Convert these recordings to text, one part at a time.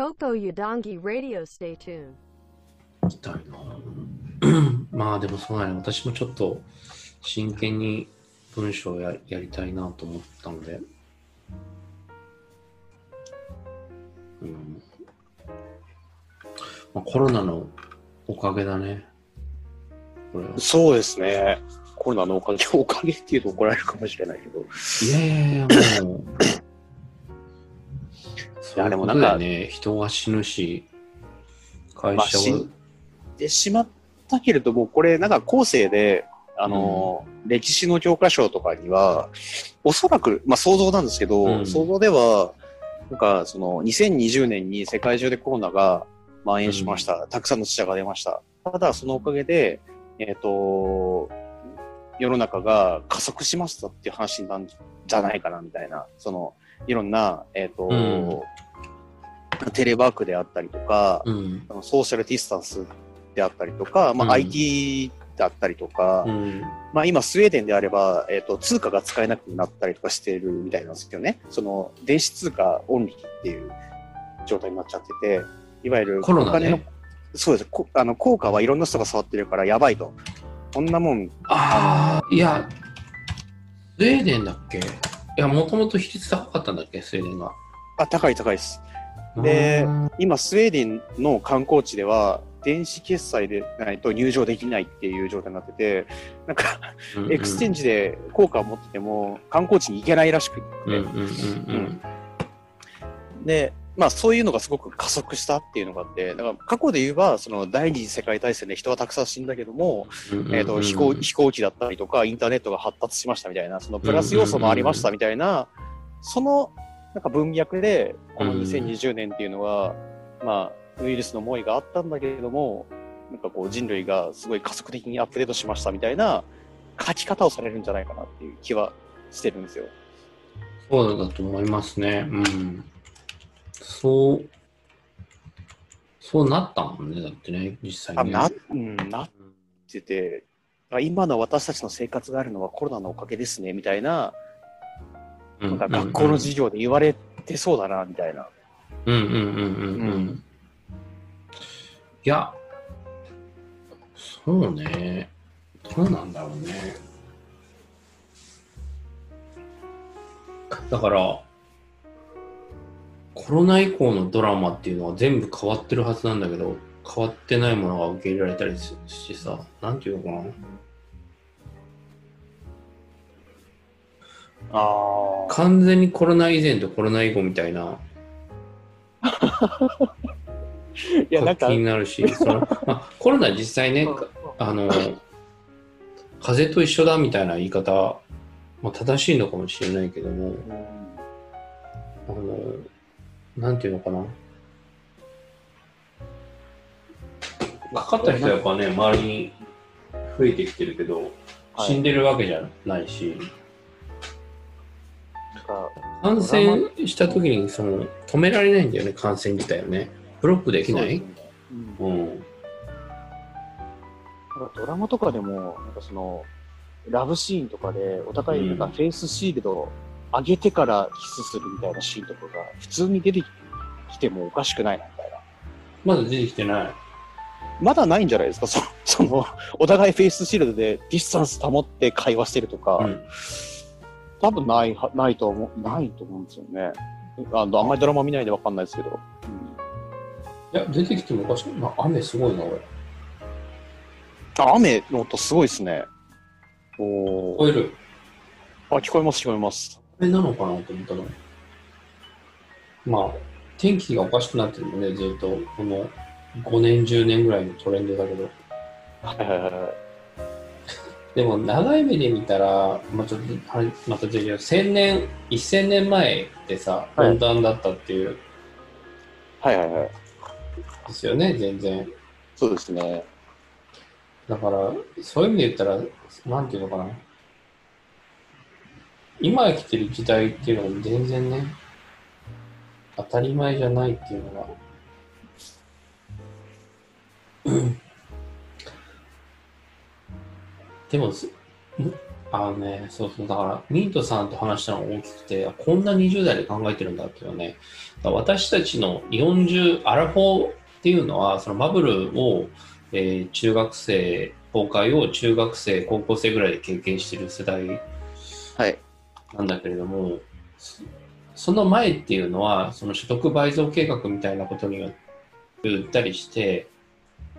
Toko Yudongi Radio Stay tuned. みたいな。まあでもそうだね。私もちょっと真剣に文章をややりたいなと思ったので。うん。まあ、コロナのおかげだね。これは。そうですね。コロナのおかげ、おかげっていうと怒られるかもしれないけど。いやいやいや、もう。いやでもなんかね、人が死ぬし、会まあ、社は、死んでしまったけれども、これ、なんか後世で、あの、歴史の教科書とかには、おそらく、まあ想像なんですけど、うん想像では、なんか、その、2020年に世界中でコロナが蔓延しました。たくさんの死者が出ました。ただ、そのおかげで、えっ、と、世の中が加速しましたっていう話なんじゃないかな、みたいな。その、いろんな、えっ、と、うんテレワークであったりとか、うん。あのソーシャルディスタンスであったりとか、まあ、うん IT だったりとか、うん。まあ、今スウェーデンであれば、えっと通貨が使えなくなったりとかしてるみたいなんですけどねその電子通貨オンリーっていう状態になっちゃってていわゆるコロナお金のね。そうですこあの効果はいろんな人が触ってるからやばいとこんなもんああ、いや、スウェーデンだっけ？いや、もともと比率高かったんだっけ、スウェーデンが。あ高い高いですでうん今スウェーデンの観光地では電子決済でないと入場できないっていう状態になっててなんかエクスチェンジで効果を持ってても観光地に行けないらしくって、で、まあそういうのがすごく加速したっていうのがあって、だから過去で言えば、その第二次世界大戦で人はたくさん死んだけども、うん。えっ、と、飛行、飛行機だったりとか、インターネットが発達しましたみたいな、そのプラス要素もありましたみたいな、その、なんか文脈で、このうん2020年っていうのは、まあ、ウイルスの猛威があったんだけれども、なんかこう人類がすごい加速的にアップデートしましたみたいな書き方をされるんじゃないかなっていう気はしてるんですよ。そうだと思いますね。うん。そう、そうなったもんね、だってね、実際あ、ね。な、うん、なってて、あ今の私たちの生活があるのはコロナのおかげですね、みたいな、うんなんか学校の授業で言われてそうだな、みたいな。うんうんうんうんううんん。いや、そうね。どうなんだろうね。だから、コロナ以降のドラマっていうのは全部変わってるはずなんだけど、変わってないものが受け入れられたりしさ、なんていうのかな。完全にコロナ以前とコロナ以後みたいな、いや、なんか、気になるし、そのまあ、コロナ実際ね、あの、風邪と一緒だみたいな言い方、まあ、正しいのかもしれないけども、あの、なんていうのかな。かかった人はやっぱね、周りに増えてきてるけど、はい。死んでるわけじゃないし、なんか感染した時にその止められないんだよね、感染自体をね。ブロックできない？ねうんうん。ドラマとかでも、なんかその、ラブシーンとかで、お互いなんかフェイスシールドを上げてからキスするみたいなシーンとかが、普通に出てきてもおかしくないな、みたいな。まだ出てきてない。まだないんじゃないですか、そその、お互いフェイスシールドでディスタンス保って会話してるとか、うん。多分ないは、ないと思う、ないと思うんですよね。あのあんまりドラマ見ないでわかんないですけど。いや、出てきてもおかしくない。まあ、雨すごいな、俺。あ、雨の音すごいですね。おー聞こえる？あ、聞こえます、聞こえます。あれなのかなと思ったの。まあ、天気がおかしくなってるのね、ずっと。この5年、10年ぐらいのトレンドだけど。はいはいはいはい。でも、長い目で見たら、まあ、ちょっと、あれまた違う。1000年、1000年前ってさ、はい温暖だったっていう、はいはいはい。ですよね、全然。そうですね。だから、そういう意味で言ったら、なんていうのかな。今生きてる時代っていうのが全然ね、当たり前じゃないっていうのが。でもあのね、そうそう、だから、ミントさんと話したのが大きくて、あこんな20代で考えてるんだっていうね、私たちの40、アラフォーっていうのは、そのバブルを、えー中学生、崩壊を中学生、高校生ぐらいで経験してる世代はい。なんだけれども、そその前っていうのは、その所得倍増計画みたいなことによって売ったりして、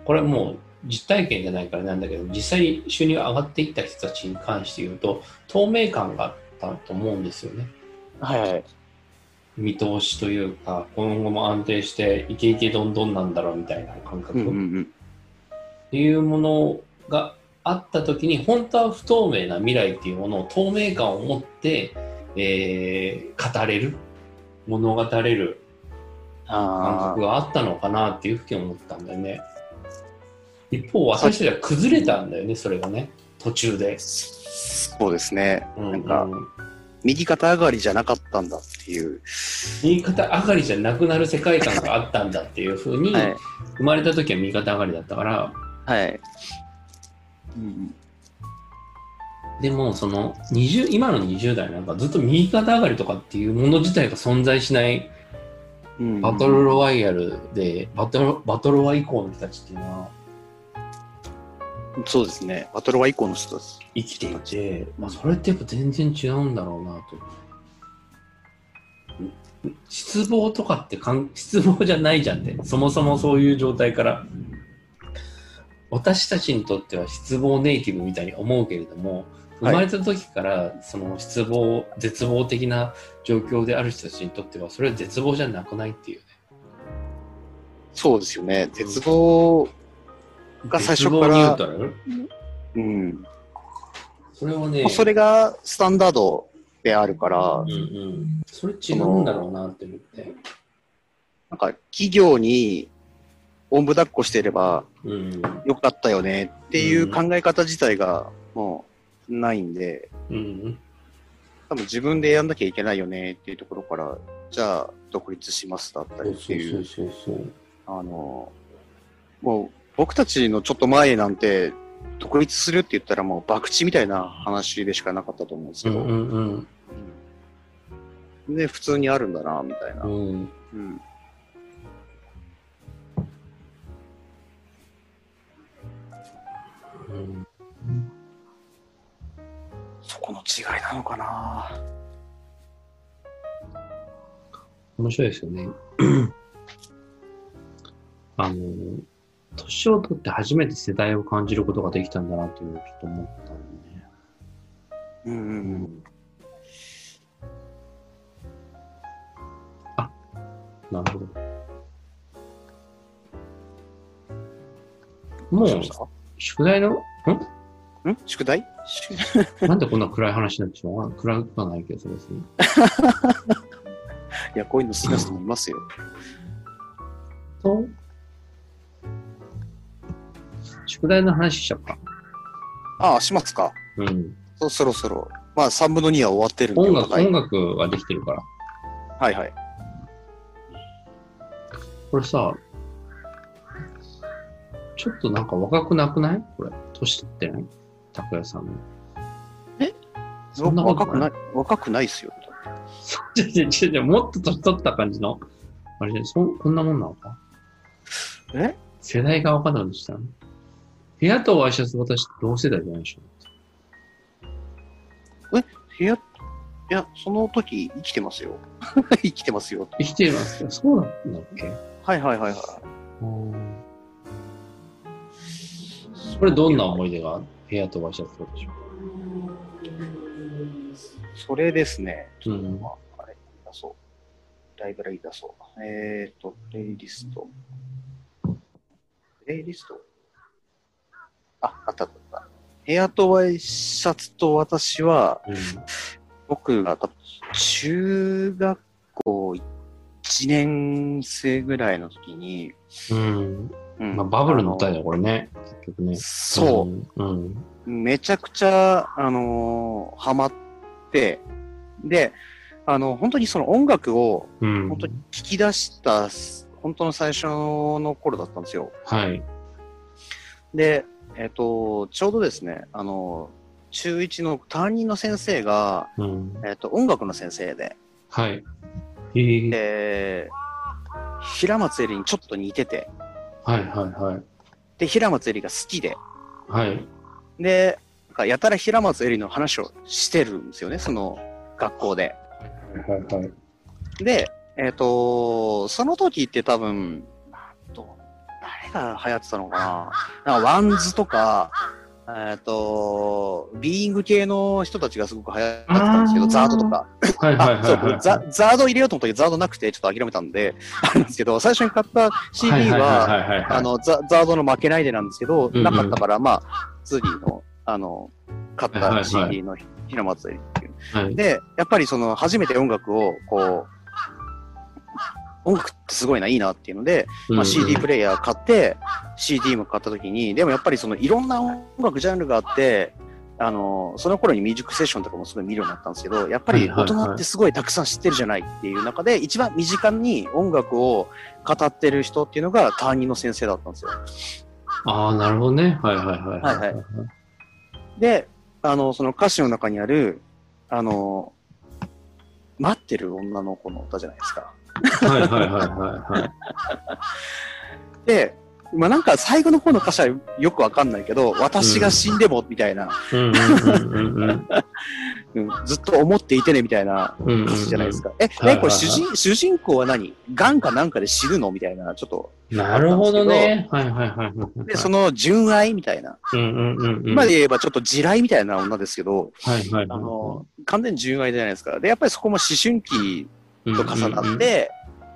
これはもう実体験じゃないからなんだけど、実際に収入が上がっていった人たちに関して言うと、透明感があったと思うんですよね。はいはい。見通しというか、今後も安定してイケイケどんどんなんだろうみたいな感覚。うんうんうん。っていうものがあった時に本当は不透明な未来っていうものを透明感を持って、えー語れる物語れる感あ覚があったのかなっていうふうに思ったんだよね一方私たちは崩れたんだよねそれがね途中で、あ、そうですね。うんなんかうん右肩上がりじゃなかったんだっていう。右肩上がりじゃなくなる世界観があったんだっていうふうにはい。生まれた時は右肩上がりだったからはい。うんでもその20今の20代なんかずっと右肩上がりとかっていうもの自体が存在しないうん。バトルロワイヤルでバトルバトルロワ以降の人たちっていうのはそうですね。バトルは以降の人です。生きていて、まあ、それってやっぱ全然違うんだろうなと。ん失望とかってかん失望じゃないじゃんってそもそもそういう状態から私たちにとっては失望ネイティブみたいに思うけれども生はいまれた時からその失望絶望的な状況である人たちにとってはそれは絶望じゃなくないっていうねそうですよね。絶望、が最初からうん。それはねまあそれがスタンダードであるからうん、うん、それ違うんだろうなって思って。なんか企業におんぶ抱っこしてればうん。よかったよねっていう考え方自体がもうないんで、うん。多分自分でやんなきゃいけないよねっていうところから、じゃあ独立しますだったりっていう、そうそうそう。あの、もう僕たちのちょっと前なんて、独立するって言ったらもう博打みたいな話でしかなかったと思うんですけど、うんうんうんで、普通にあるんだな、みたいな。うん。うん。うんうんそこの違いなのかな面白いですよね。あの、年を取って初めて世代を感じることができたんだなっていうのをちょっと思ったんでね。うんうんうん。なるほど。もう宿題の、んん宿題？しなんでこんな暗い話になってしまう？暗くはないけど、そうですね。いや、こういうの好きな人もいますよ。と、宿題の話しちゃうか。ああ、しますか。うん。そそろそろ。まあ、3分の2は終わってるんで、音楽、お互い音楽はできてるから。はいはい。これさ、ちょっとなんか若くなくない？これ。年取ってない？拓也さんの。え？そんなことな若くない？い、若くないっすよ。ちょちょちょちょもっと年取った感じの？あれそんこんなもんなのか？え？世代が分かんなくなってきたの？部屋とワイシャツ私同世代じゃないでしょ部屋、いや、その時生きてますよ。生きてますよ。生きてますかそうなんだっけ？はいはいはいはい。うんこれどんな思い出が？部屋とワイシャツとでしょそれですね。ちょっとうんまあ、あれ、出そう。ライブラリ出そう。えっ、ー、と、プレイリスト。プレイリスト？あ、あったあった。ヘアとワイシャツと私は、う僕が中学校1年生ぐらいの時に、ん。うん。うんまあ、バブルの歌だよ、これね。結局ね。そう。うん。うん。めちゃくちゃ、あのーハマって、で、あの、本当にその音楽をうん。本当に聞き出した、本当の最初の頃だったんですよ。はい。で、えっ、と、ちょうどですね、あの、中1の担任の先生が、うん。えっ、と、音楽の先生で、はい。えー、で、平松絵里にちょっと似てて、はいはいはい。で、平松絵里が好きで、はい。で、やたら平松絵里の話をしてるんですよね、その学校で。はいはいはい。で、えっ、と、その時って多分、誰が流行ってたのかななんか WANDS とか、えっ、と、 Being 系の人たちがすごく流行ってたんですけど、あー ZARD とか。はいはいはいあ、そうはい。ザ、 ZARD 入れようと思ったけど、 ZARD なくて、ちょっと諦めたんで、あるんですけど、最初に買った CD は、はいはいはいはいはい、あの、ザ ZARD の負けないでなんですけど、うんうんなかったから、まあ、ツーリーの、あの、買ったはいはいはい CD の平松愛理っていう。はい、で、やっぱりその、初めて音楽を、こう、音楽ってすごいな、いいなっていうので、まあ、CD プレイヤー買って、CD も買った時に、でもやっぱりその、いろんな音楽ジャンルがあって、あの、その頃にミュージックセッションとかもすごい見るようになったんですけど、やっぱり大人ってすごいたくさん知ってるじゃないっていう中で、一番身近に音楽を語ってる人っていうのが担任の先生だったんですよ。ああ、なるほどね。はいはいはい。はいはいで、あの、その歌詞の中にある、あの、待ってる女の子の歌じゃないですか。はいはいはいはいはい。で、まあなんか最後の方の歌詞はよくわかんないけど、私が死んでもみたいな、ずっと思っていてねみたいな歌詞じゃないですか。え、はいはいね、これ主人主人公は何？癌かなんかで死ぬのみたいな、ちょっと。なるほどね。はいはいはいはい。で、その純愛みたいな。今で言えばちょっと地雷みたいな女ですけど、はいはいはい。あの、完全に純愛じゃないですか。で、やっぱりそこも思春期と重なって、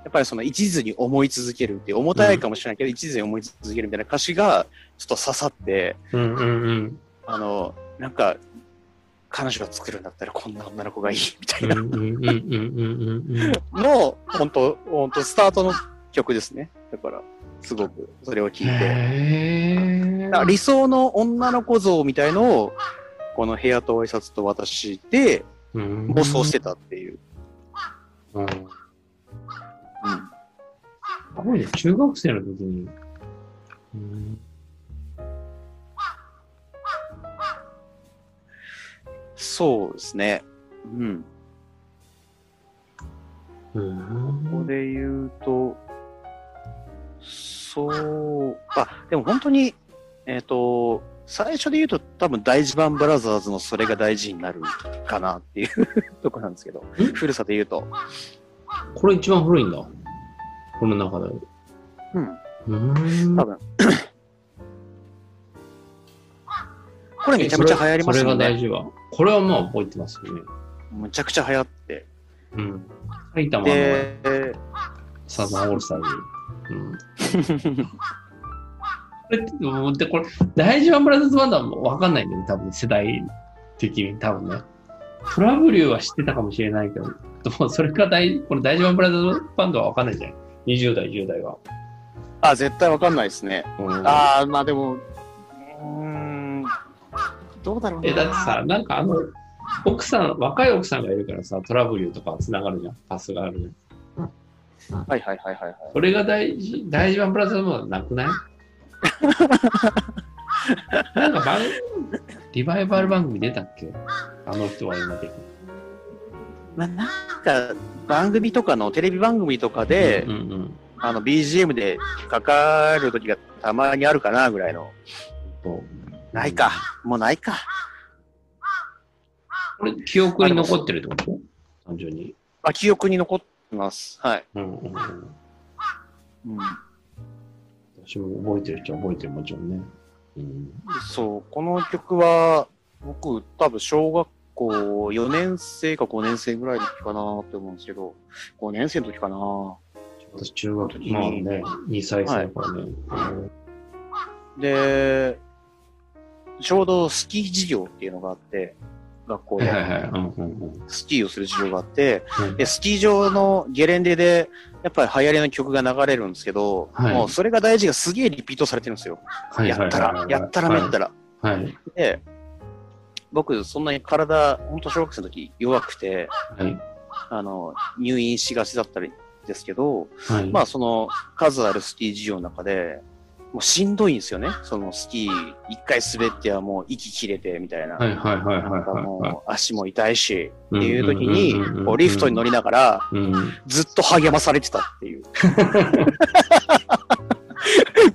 やっぱりその一途に思い続けるっていう、重たいかもしれないけど、一途に思い続けるみたいな歌詞がちょっと刺さって、うんうんうん。あの、なんか、彼女が作るんだったらこんな女の子がいいみたいな。の、本当本当スタートの曲ですね。だから、すごくそれを聞いて。理想の女の子像みたいのを、この部屋と挨拶と私でー妄想してたっていう。うん。うん。すごいね。中学生の時に。うんそうですね。うん。うんここで言うと、そう、あ、でも本当に、えっ、と、最初で言うと多分大事版ブラザーズのそれが大事になるかなっていう とこなんですけど、ん？古さで言うと。これ一番古いんだ。この中で。うん。うん多分。これめちゃめちゃ流行りましたそれよね。が大事は。これはまあ覚えてますよね。むちゃくちゃ流行って。うん。埼玉ので、サザンオールスターズ。うん。これって、もうで、これ、大事版ブラザーズバンドはもう分かんないんだよね、多分世代的に、多分ね。トラブリューは知ってたかもしれないけど、でもそれが大、これ大事版ブラザーズバンドは分かんないじゃん。20代、10代は。あ、絶対わかんないですね。うんああ、まあでも、うーん、どうだろうな。え、だってさ、なんかあの、奥さん、若い奥さんがいるからさ、トラブリューとか繋がるじゃん。パスがあるじゃん。はいはいはいはいはい。それが大事、大事版ブラザーズバンドはなくない？なんか番リバイバル番組出たっけ？あの人は今的に。まあ、なんか、番組とかの、テレビ番組とかで、うんうんあの、BGM でかかる時がたまにあるかな、ぐらいの。ないか。もうないか。これ、記憶に残ってるってこと？単純に。あ、記憶に残ってます。はい。うんうんうん。うん、覚えてる人は覚えてる、もちろんね。うん、そう、この曲は、僕、多分小学校4年生か5年生ぐらいの時かなって思うんですけど、5年生の時かな私、中学、まあね、2歳生だからね。で、ちょうどスキー授業っていうのがあって、学校で。はいはいはい。うんうんうんスキーをする授業があって、うんで、スキー場のゲレンデで、やっぱり流行りの曲が流れるんですけど、はいもうそれが大事がすげえリピートされてるんですよ。はいはいはいやったら、やったらめったら。はい。で、僕、そんなに体、本当小学生の時弱くて、はい。あの、入院しがちだったりですけど、はい。まあその数あるスキー授業の中で、もうしんどいんですよね。そのスキー、一回滑ってはもう息切れてみたいな。もう足も痛いし、い。っていう時にリフトに乗りながら、うん。ずっと励まされてたっていう。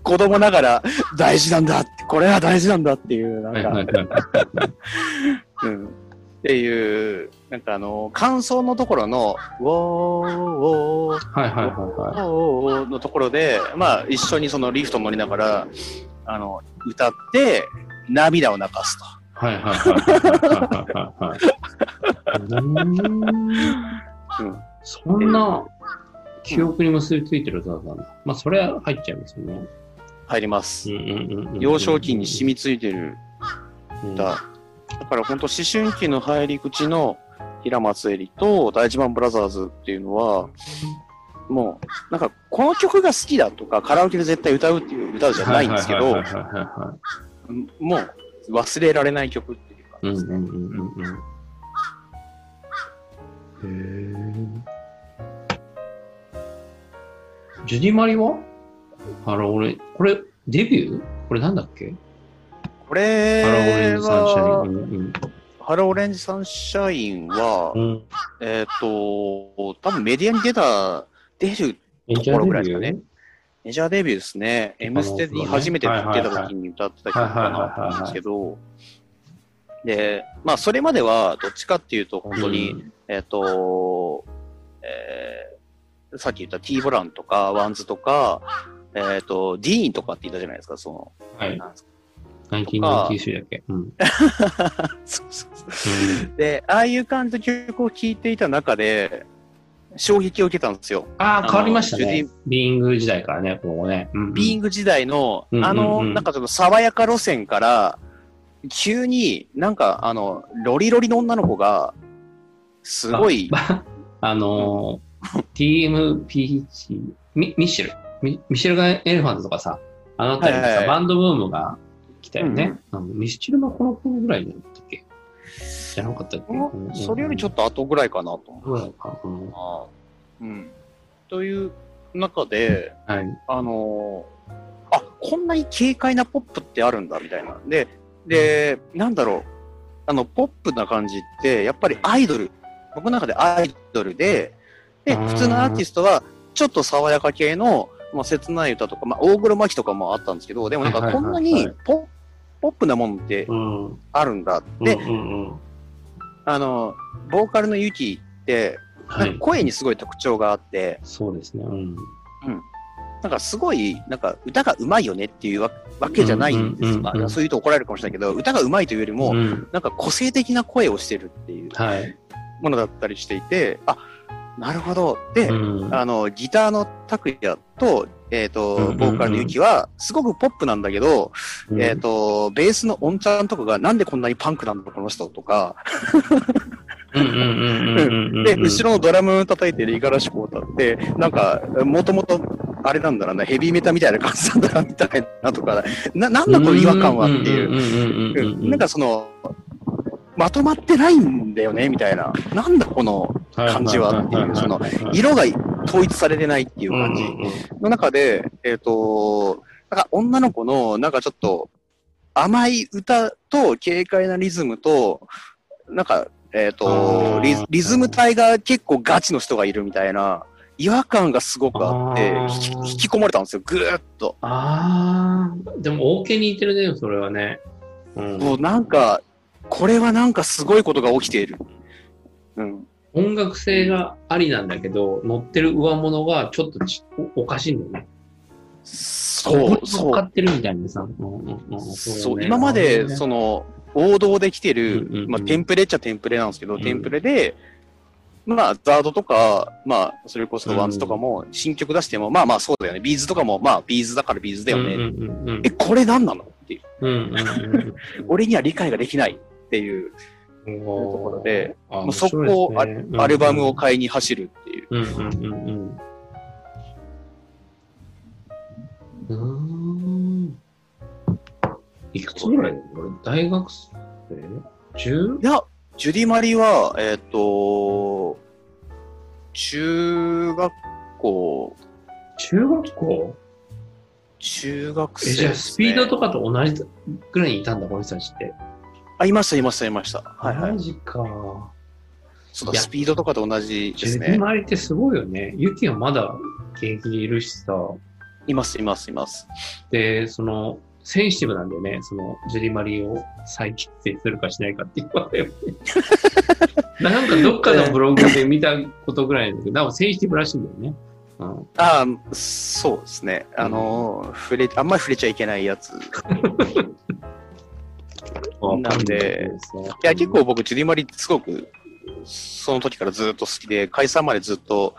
子供ながら大事なんだって、これは大事なんだっていう、なんか。うん。っていう、なんかあの、感想のところの、ウォー、ウォー、はいはいはいはい。おーのところで、まあ、一緒にそのリフト乗りながら、あの、歌って、涙を流すと。はいはいはいはいはいはい。うーんうんそんな記憶に結びついてる歌だったんだ。まあ、それは入っちゃいますよね。入ります。幼少期に染みついてるうん歌。だから本当思春期の入り口の平松絵里と大地盤ブラザーズっていうのは、もう、なんか、この曲が好きだとか、カラオケで絶対歌うっていう歌じゃないんですけど、もう忘れられない曲っていうか、い。うんうんうんうんうん。へージュディマリは？あの、俺、これ、デビュー？これなんだっけ？これ Hello Orange Sunshiは、 Hello Orange Sunshine はう、ん。えっ、と、多分メディアに出た、出るメところぐらいですかね。メジャーデビューですね。M ステに初めて出た時に歌ってた曲かなと思うんですけど、で、まあ、それまでは、どっちかっていうと、本当に、えっ、と、えーさっき言った T ボランとか、 WANDS とか、えっ、と、 DEEN とかって言ったじゃないですか、その、はい。なんですか1993だっけ？うん。そうそうそうで、ああいう感じの曲を聴いていた中で、衝撃を受けたんですよ。ああ、変わりましたね。ビーイング時代からね、ここね。うんビーイング時代の、うんうんうんあの、なんかちょっと爽やか路線から、急になんかあの、ロリロリの女の子が、すごい、あ のー、TM ピーチ、ミミッシェル？ミ。ミシェルガン・エレファントとかさ、あのあたりでさ、はいはいはいバンドブームが来たよね。あのミスチルのこの頃ぐらいだったっけ？じゃなかったっけ、うんそれよりちょっと後ぐらいかなと思う。うん。という中で、はい。あのーあ、こんなに軽快なポップってあるんだ、みたいな。で、で、なんだろう。あの、ポップな感じって、やっぱりアイドル。僕の中でアイドルで、で、普通のアーティストは、ちょっと爽やか系の、まあ、切ない歌とか、まあ、大黒摩季とかもあったんですけど、でもなんかこんなにポポップなもんってうん。うんあるんだ。で、うんうん、あの、ボーカルのユキって、声にすごい特徴があって、そうですね。うん。なんかすごい、なんか歌が上手いよねっていうわわけじゃないんですうんうんうんうんまあそういうと怒られるかもしれないけど、歌が上手いというよりも、うん、なんか個性的な声をしてるっていうはい。ものだったりしていて、あ、なるほど。で、うんあの、ギターの拓也と、えっ、と、うんうんうん。ボーカルのユキは、すごくポップなんだけど、うん。えっ、と、ベースのオンちゃんとかが、なんでこんなにパンクなんだこの人？とか、で、後ろのドラム叩いてる五十嵐光太って、なんか、もともと、あれなんだろうな、ヘビーメタみたいな感じなんだな、みたいなとか、な、なんだこの違和感はっていう。なんかその、まとまってないんだよね、みたいな。なんだこの感じはっていうその色が統一されてないっていう感じの中で、えっ、と、なんか女の子のなんかちょっと甘い歌と軽快なリズムと、なんか、えっ、あとーリズ、リズム体が結構ガチの人がいるみたいな違和感がすごくあって、引き込まれたんですよ、ぐーっと。ああ、でも、大けに似てるね、それはね。うんもうなんか、これはなんかすごいことが起きている。うん。音楽性がありなんだけど、乗ってる上物がちょっとちおおかしいんだよね。そう、乗そう。っかってるみたいなさ。そう、ね今まで、ねその、王道で来てる、まあ、テンプレっちゃテンプレなんですけど、うんテンプレで、まあ、 ZARD とか、まあ、それこそ WANDS とかも、新曲出しても、まあまあそうだよね。 B'z とかも、まあ、 B'z だから B'z だよね。え、これ何なの？っていう。俺には理解ができないっていううんところで、あもう速攻ア,、ねアルバムを買いに走るっていう。うん。いくつぐらい大学生 ?10? いや、ジュディ・マリは、えっ、と、中学校、中学校？中学え、じゃあ。スピードとかと同じぐらいにいたんだ、この人たちって。あ、いました、いました、いました。はいはいマ。ジか。そうスピードとかと同じですね。マリってすごいよね。ユキはまだ現役でいるしさ。います、います、います。で、その、センシティブなんだよね。その、ジュディマリを再結成するかしないかって言われよね。なんかどっかのブログで見たことぐらいなんだけど、なんかセンシティブらしいんだよね。うん。ああ、そうですね。あの、触れ、あんまり触れちゃいけないやつ。いなんでや、結構僕、ジュディマリすごく、その時からずっと好きで、解散までずっと、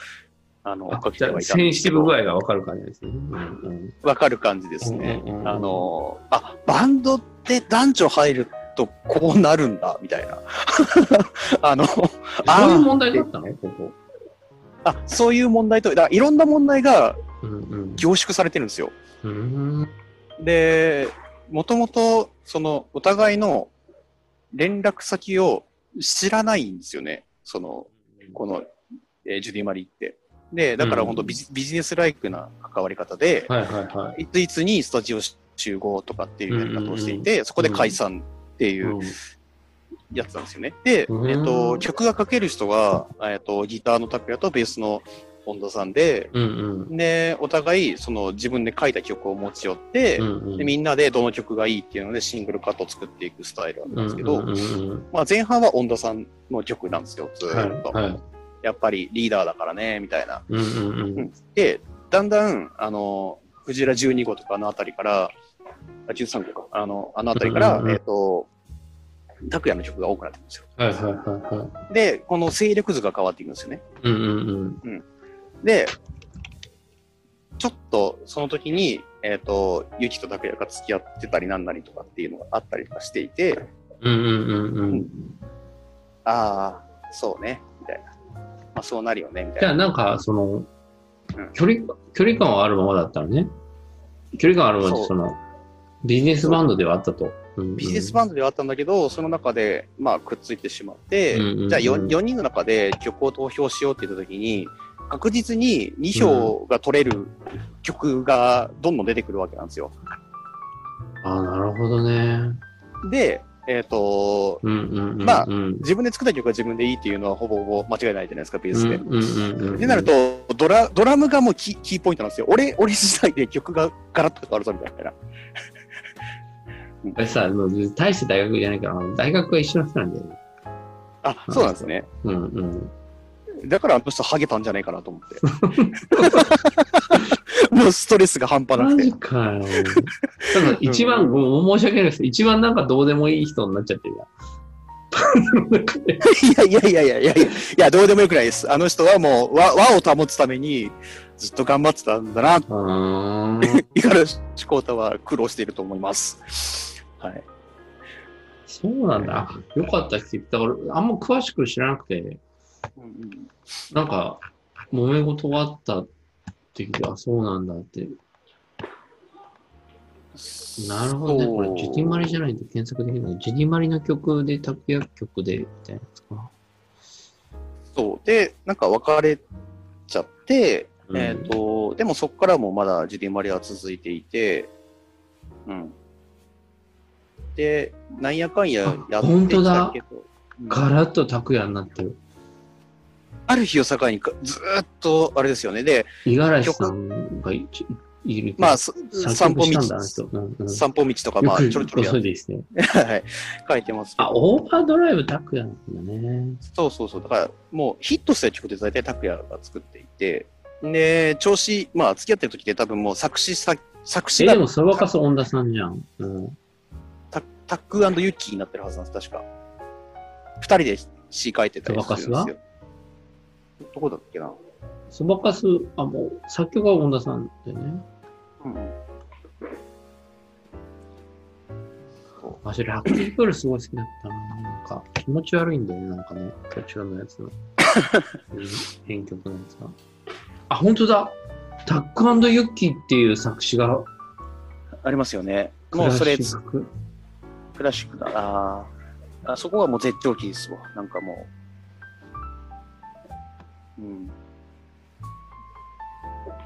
あの、追っあかけてはいたんですけどセンシティブ具、合がわかる感じですね。わかる感じですね。あの、あ、バンドって男女入るとこうなるんだ、みたいな。あの、そういうあ問題だったの？ここ。あ、そういう問題と、だいろんな問題が。凝縮されてるんですよ。うん。で、もともと、その、お互いの連絡先を知らないんですよね。その、この、えージュディ・マリーって。で、だから本当ビジ,、ビジネスライクな関わり方で、はいはいはい。いついつにスタジオ集合とかっていうやり方をしていて、そこで解散っていううんやつなんですよね。で、うんえっと、曲が書ける人が、えっと、ギターの拓也とベースの本田さんで、うんうん。で、お互い、その自分で書いた曲を持ち寄って、うんうんでみんなでどの曲がいいっていうのでシングルカットを作っていくスタイルなんですけど、うんうんうんまあ、前半は恩田さんの曲なんですよ、ずうんーっと。はいはい。やっぱりリーダーだからね、みたいな。うんうんうん。で、だんだん、あの、クジラ12号とかあのあたりから、あ13号か、あの、あのあたりから、うんうんうんえっ、と、拓也の曲が多くなってくるんですよ。はいはいはいはい。で、この勢力図が変わっていくんですよね。うんうんうん。で、ちょっとその時に、えっ、と、ゆきと拓也が付き合ってたりなんなりとかっていうのがあったりとかしていて、うんうんうんうん。ああ、そうね、みたいな。まあそうなるよね、みたいな。じゃあなんか、そのうん、距離、距離感はあるままだったのね。距離感あるままで、その、ビジネスバンドではあったと。ビジネスバンドではあったんだけど、その中で、まあ、くっついてしまって、うんうんうんじゃあ 4, 4人の中で曲を投票しようって言った時に、確実に2票が取れる曲がどんどん出てくるわけなんですよ。ああ、なるほどね。で、えっ、と、うんうんうんうん。まあうん自分で作った曲が自分でいいっていうのはほぼほぼ間違いないじゃないですか、ベースで。ってなると、ドラ、ドラムがもうキーキーポイントなんですよ。俺、俺次第で曲がガラッと変わるぞみたいな。あれさ、もう大して大学じゃないから、大学が一緒の人なんだよね。あ、そうなんですね。うんうん。だからあの人ハゲたんじゃないかなと思って。もうストレスが半端なくてマジ。かよ。ただ一番、もう申し訳ないです。一番なんかどうでもいい人になっちゃってるやん。いやいやいやいやいやいや、どうでもよくないです。あの人はもう和和を保つためにずっと頑張ってたんだな。五十嵐コ太は苦労していると思います。はい。そうなんだ。あよかったって言ったから、あんま詳しく知らなくて、なんか、揉め事があったって聞いて、あ、そうなんだって。なるほどね。これ、ジュディマリじゃないと検索できない。ジュディマリの曲で、拓也曲で、みたいなやつかな。そう。で、なんか別れちゃって、うんえっ、と、でもそこからもまだジュディマリは続いていて、うん。で、なんやかんややって本当きただけど、うんガラッと拓也になってる。ある日を境にかずーっと、あれですよね。で、五十嵐さんがいいる。まあ、そ作散歩道。うんうん散歩道とか、まあ、ちょろちょろやそうですね。はい書いてますけあ、ど。オーバードライブ拓也なんだね。そうそうそう。だから、もうヒットした曲で大体拓也が作っていて、で、調子、まあ、付き合ってる時で多分もう作詞さ、作詞え、がでも、そばかす恩田さんじゃん。うん。タタックユッキーになってるはずなんです、確か。二人で詩書いてたりするんですよ。どこだっけな？そばかす、あ、もう、作曲は恩田さんだよね。うんうん。あ、それ、ラッキープールすごい好きだったな。なんか、気持ち悪いんだよね、なんかね。こちらのやつの。う ん編曲のやつが。あ、本当だタックユッキーっていう作詞が、ありますよね。もうそれ、クラシックだ。あーあ、そこはもう絶頂期ですわ。なんかもう。うん。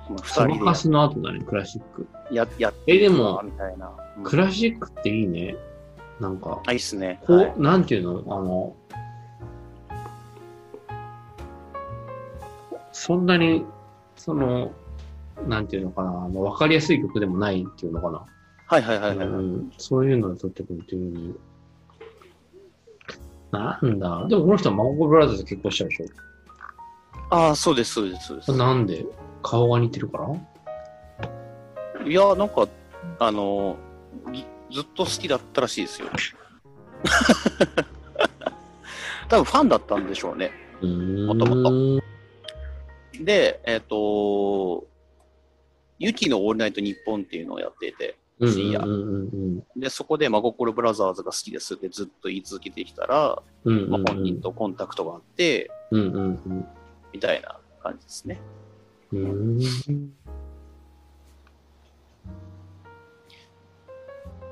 まあそ二人でばかすの後だね、クラシック。ややってえ、でも、みたいな。うんクラシックっていいね。なんか、あ、いいっすね。こう、はいなんていうの？あの、そんなに、その、なんていうのかな、あの、わかりやすい曲でもないっていうのかな？はいはいはいはい。うん、そういうのを撮ってくるっていうのに。なんだ？でもこの人はマココブラザーズ結婚したでしああ、そうです、そうです、そうです。ょ。なんで？顔が似てるから？いや、なんか、あの、ぎずっと好きだったらしいですよ。多分ファンだったんでしょうね。もともで、えっ、と、ユキのオールナイトニッポンっていうのをやっていて、うん深夜。で、そこで真心ブラザーズが好きですってずっと言い続けてきたら、まあ、本人とコンタクトがあって、うんうんみたいな感じですね。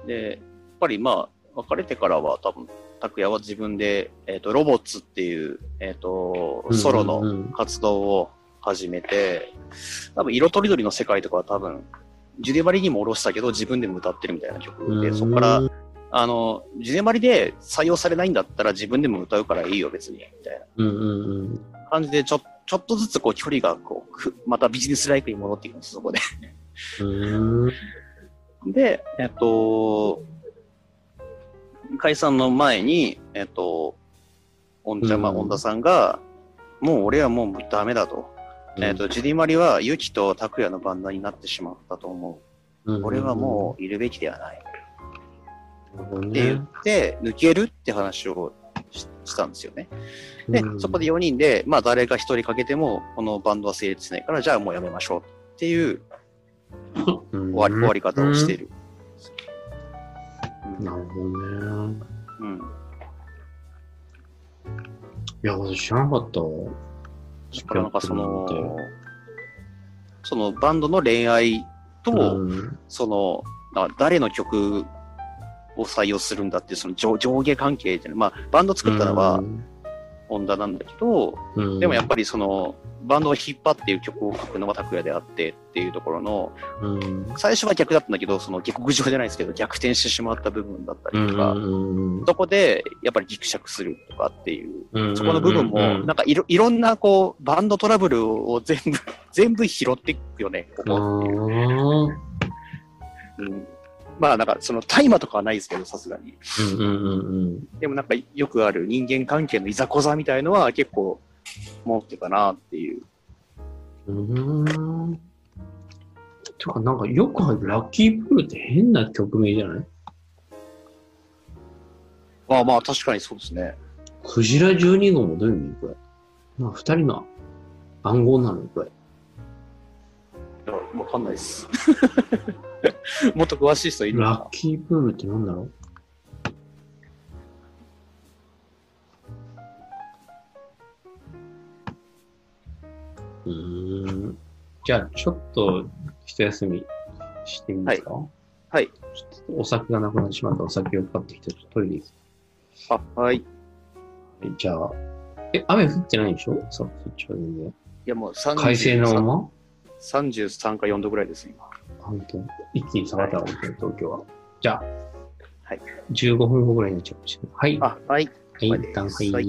で、やっぱりまあ、別れてからは多分、拓也は自分で、えっ、と、ロボッツっていう、えっ、と、ソロの活動を始めて、多分、色とりどりの世界とかは多分、ジュディバリにも下ろしたけど、自分でも歌ってるみたいな曲で、そこから、あの、ジュディバリで採用されないんだったら自分でも歌うからいいよ、別に、みたい。な感じで、ちょ、ちょっとずつこう、距離がこうく、またビジネスライクに戻っていくんです、そこで。で、えっと、解散の前に、えっと、おんちゃま、うん恩田さんが、もう俺はもうダメだと。えっと、ジュディマリはユキと拓也のバンドになってしまったと思うん、う。俺はもういるべきではない。って言ねって、抜けるって話をししたんですよね。で、うんそこで4人で、まあ誰か1人かけても、このバンドは成立しないから、じゃあもうやめましょうっていう終終わり,、終わり方をしている。なるほどね。うん。いや、私知らなかったわ。だからなんかそのそのバンドの恋愛と、うんその、な誰の曲を採用するんだっていうその上上下関係っていうの。は、まあ、バンド作ったのはホンダなんだけど、うん。でもやっぱりその、バンドを引っ張っていう曲を書くのは拓也であってっていうところの、うん。最初は逆だったんだけど、その下克上じゃないですけど、逆転してしまった部分だったりとか、うんそこでやっぱりギクシャクするとかっていう、うんそこの部分も、うんなんかいろいろんなこう、バンドトラブルを全部、全部拾っていくよね、ここっていう。うんうんまあなんかその大麻とかはないですけど、さすがに。うんうんうんでもなんかよくある人間関係のいざこざみたいのは結構持ってたなっていう。うーん。てか、なんかよくあるラッキープールって変な曲名じゃない？まあまあ確かにそうですね。クジラ12号もどういう意味？これ。まあ、二人の暗号なの？これ。わかんないです。もっと詳しい人いるラッキープールってなんだろう？うーん。じゃあ、ちょっと、一休みしてみますか？はい。ちょっとお酒がなくなってしまったお酒を買ってきて、ちょっとトイレ行あ、はい。いく。はいじゃあ、え、雨降ってないでしょ？さっきちょうどね。やもう30快晴のまま？33か4度ぐらいです、今。本当？一気に下がったわ、本当に東京は。じゃあ、はい。15分後ぐらいになっちゃうかもしれない。はい。あ、はい。はい、一旦、はい。はい